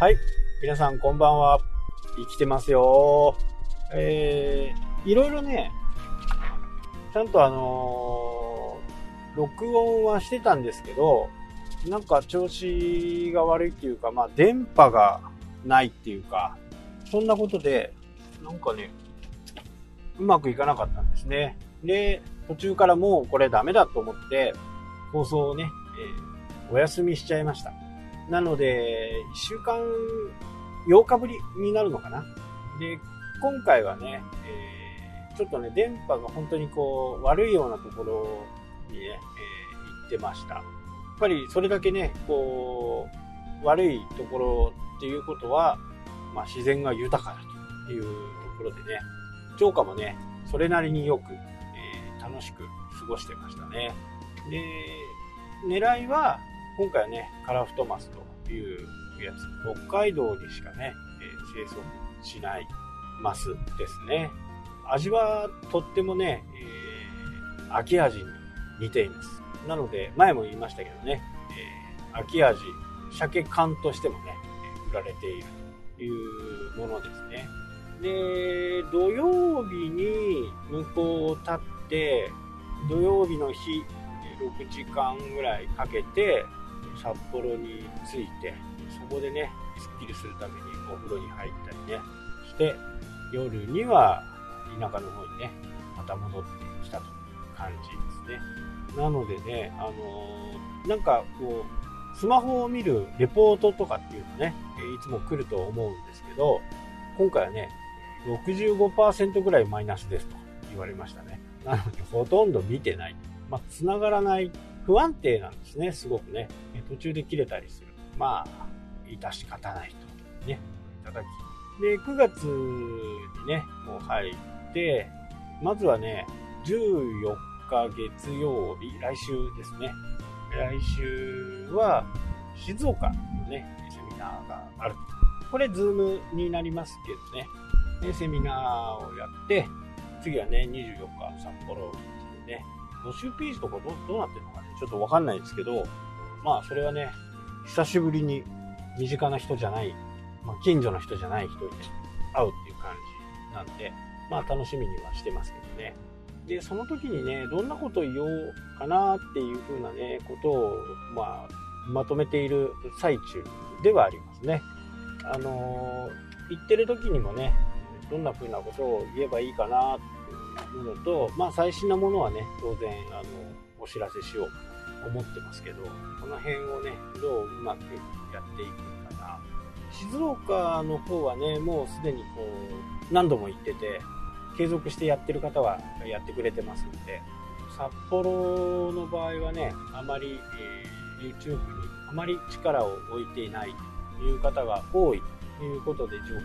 はい。皆さんこんばんは。生きてますよ。えー、いろいろね、ちゃんとあのー、録音はしてたんですけど、なんか調子が悪いっていうか、まあ電波がないっていうか、そんなことで、なんかね、うまくいかなかったんですね。で、途中からもうこれダメだと思って、放送をね、えー、お休みしちゃいました。なので、1週間、8日ぶりになるのかな？で、今回はね、えー、ちょっとね、電波が本当にこう、悪いようなところにね、えー、行ってました。やっぱりそれだけね、こう、悪いところっていうことは、まあ、自然が豊かだというところでね、超過もね、それなりによく、えー、楽しく過ごしてましたね。で、狙いは、今回はね、カラフトマスというやつ、北海道にしかね、えー、生息しないマスですね。味はとってもね、えー、秋味に似ています。なので、前も言いましたけどね、えー、秋味、鮭缶としてもね、売られているというものですね。で、土曜日に向こうを立って、土曜日の日、6時間ぐらいかけて、札幌に着いて、そこでね、スッキリするためにお風呂に入ったりね、して、夜には田舎の方にね、また戻ってきたという感じですね。なのでね、あのー、なんかこう、スマホを見るレポートとかっていうのね、いつも来ると思うんですけど、今回はね、65%ぐらいマイナスですと言われましたね。なので、ほとんど見てない。まあ、繋がらない不安定なんですね、すごくね。途中で切れたりする。まあ、致し方ないと。ね、いただき。で、9月にね、もう入って、まずはね、14日月曜日、来週ですね。来週は、静岡のね、セミナーがある。これ、ズームになりますけどね。で、セミナーをやって、次はね、24日、札幌でね、募集ページとかどどうなってるのかね、ちょっとわかんないですけど、まあ、それはね、久しぶりに身近な人じゃない、まあ、近所の人じゃない人に会うっていう感じなんで、まあ、楽しみにはしてますけどね。で、その時にね、どんなこと言おうかなっていう風なね、ことを、まあ、まとめている最中ではありますね。あのー、言ってる時にもね、どんな風なことを言えばいいかなっていうのと、まあ、最新なものはね、当然、あの、お知らせしようと思ってますけど、この辺をね、どううまくやっていくかな。静岡の方はね、もうすでにこう、何度も行ってて、継続してやってる方はやってくれてますんで、札幌の場合はね、あまり、えー、YouTube にあまり力を置いていないという方が多いということで情報を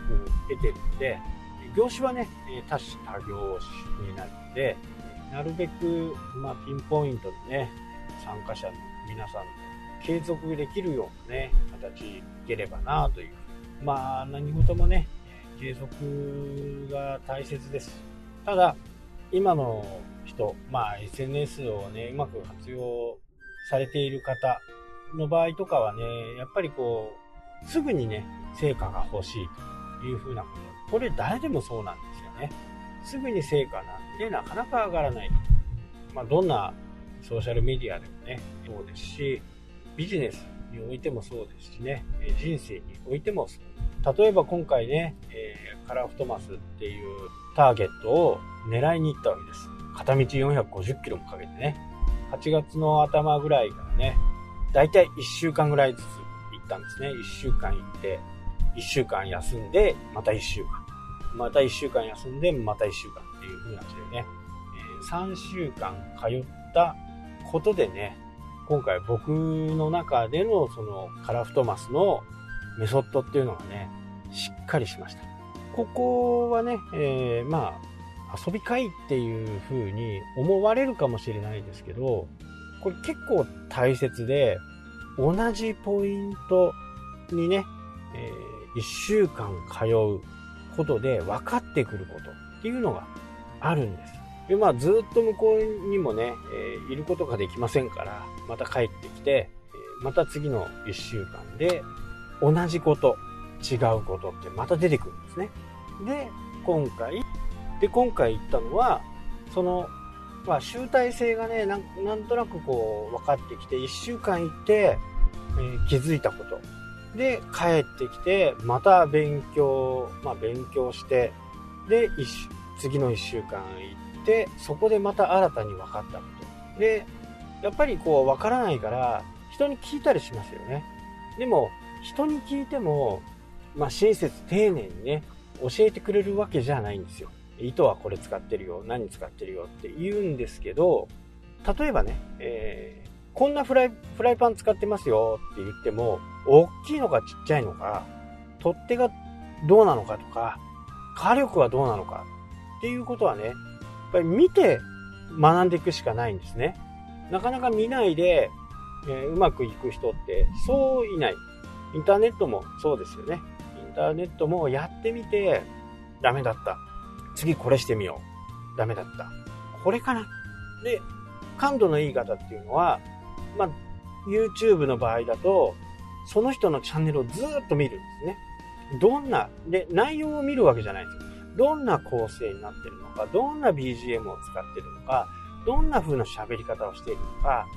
得てるんで、業種はね、多種多業種になるので、なるべく、まあ、ピンポイントでね、参加者の皆さん継続できるようなね、形いければなという。まあ、何事もね、継続が大切です。ただ、今の人、まあ、SNS をね、うまく活用されている方の場合とかはね、やっぱりこう、すぐにね、成果が欲しいというふうなこと。これ誰でもそうなんですよね。すぐに成果なんで、なかなか上がらない。まあ、どんなソーシャルメディアでもね、そうですし、ビジネスにおいてもそうですしね、人生においてもそう。例えば今回ね、えー、カラフトマスっていうターゲットを狙いに行ったわけです。片道450キロもかけてね。8月の頭ぐらいからね、だいたい1週間ぐらいずつ行ったんですね。1週間行って、1週間休んで、また1週間。また1週間休んで、また1週間っていう風な感じでね、えー、3週間通ったことでね、今回僕の中でのそのカラフトマスのメソッドっていうのがね、しっかりしました。ここはね、えー、まあ、遊び会っていう風に思われるかもしれないですけど、これ結構大切で、同じポイントにね、えー、1週間通うことで分かってくることっていうのがあるんです。で、まあ、ずっと向こうにもね、えー、いることができませんから、また帰ってきて、また次の1週間で同じこと違うことってまた出てくるんですね。で、今回、で、今回言ったのは、その、まあ、集大成がね、なんなんとなくこう、分かってきて、1週間行って、えー、気づいたこと。で、帰ってきて、また勉強、まあ、勉強して、で、次の1週間行って、そこでまた新たに分かったこと。で、やっぱりこう、分からないから、人に聞いたりしますよね。でも、人に聞いても、まあ、親切丁寧にね、教えてくれるわけじゃないんですよ。糸はこれ使ってるよ、何使ってるよって言うんですけど、例えばね、えー、こんなフライ、フライパン使ってますよって言っても、大きいのかちっちゃいのか、取っ手がどうなのかとか、火力はどうなのかっていうことはね、やっぱり見て学んでいくしかないんですね。なかなか見ないで、えー、うまくいく人ってそういない。インターネットもそうですよね。インターネットもやってみてダメだった。次これしてみよう。ダメだった。これかな。で、感度のいい方っていうのは、まあ、YouTube の場合だと、その人のチャンネルをずっと見るんですね。どんな、で、内容を見るわけじゃないんですよ。どんな構成になってるのか、どんな BGM を使ってるのか、どんな風な喋り方をしているのか、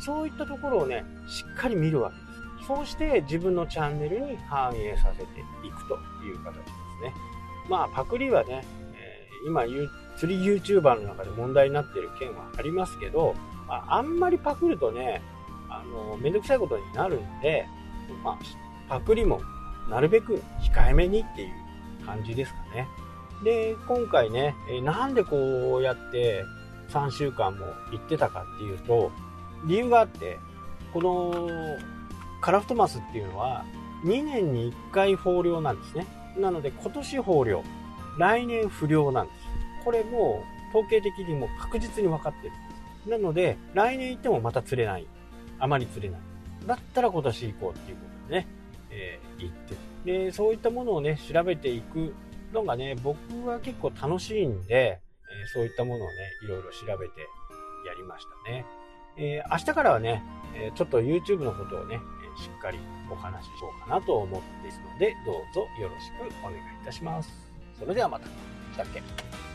そういったところをね、しっかり見るわけです。そうして自分のチャンネルに反映させていくという形ですね。まあ、パクリはね、えー、今、釣り YouTuber の中で問題になってる件はありますけど、まあ、あんまりパクるとね、あの、めんどくさいことになるんで、まあ、パクリもなるべく控えめにっていう感じですかね。で、今回ね、えなんでこうやって3週間も行ってたかっていうと、理由があって、このカラフトマスっていうのは2年に1回豊漁なんですね。なので今年豊漁、来年不良なんです。これも統計的にも確実に分かってる。なので来年行ってもまた釣れない。あまり釣れない。だったら今年行こうっていうことでね、えー、行って。で、そういったものをね、調べていくのがね、僕は結構楽しいんで、えー、そういったものをね、いろいろ調べてやりましたね。えー、明日からはね、えちょっと YouTube のことをね、しっかりお話ししようかなと思っているので、どうぞよろしくお願いいたします。それではまた。したっけ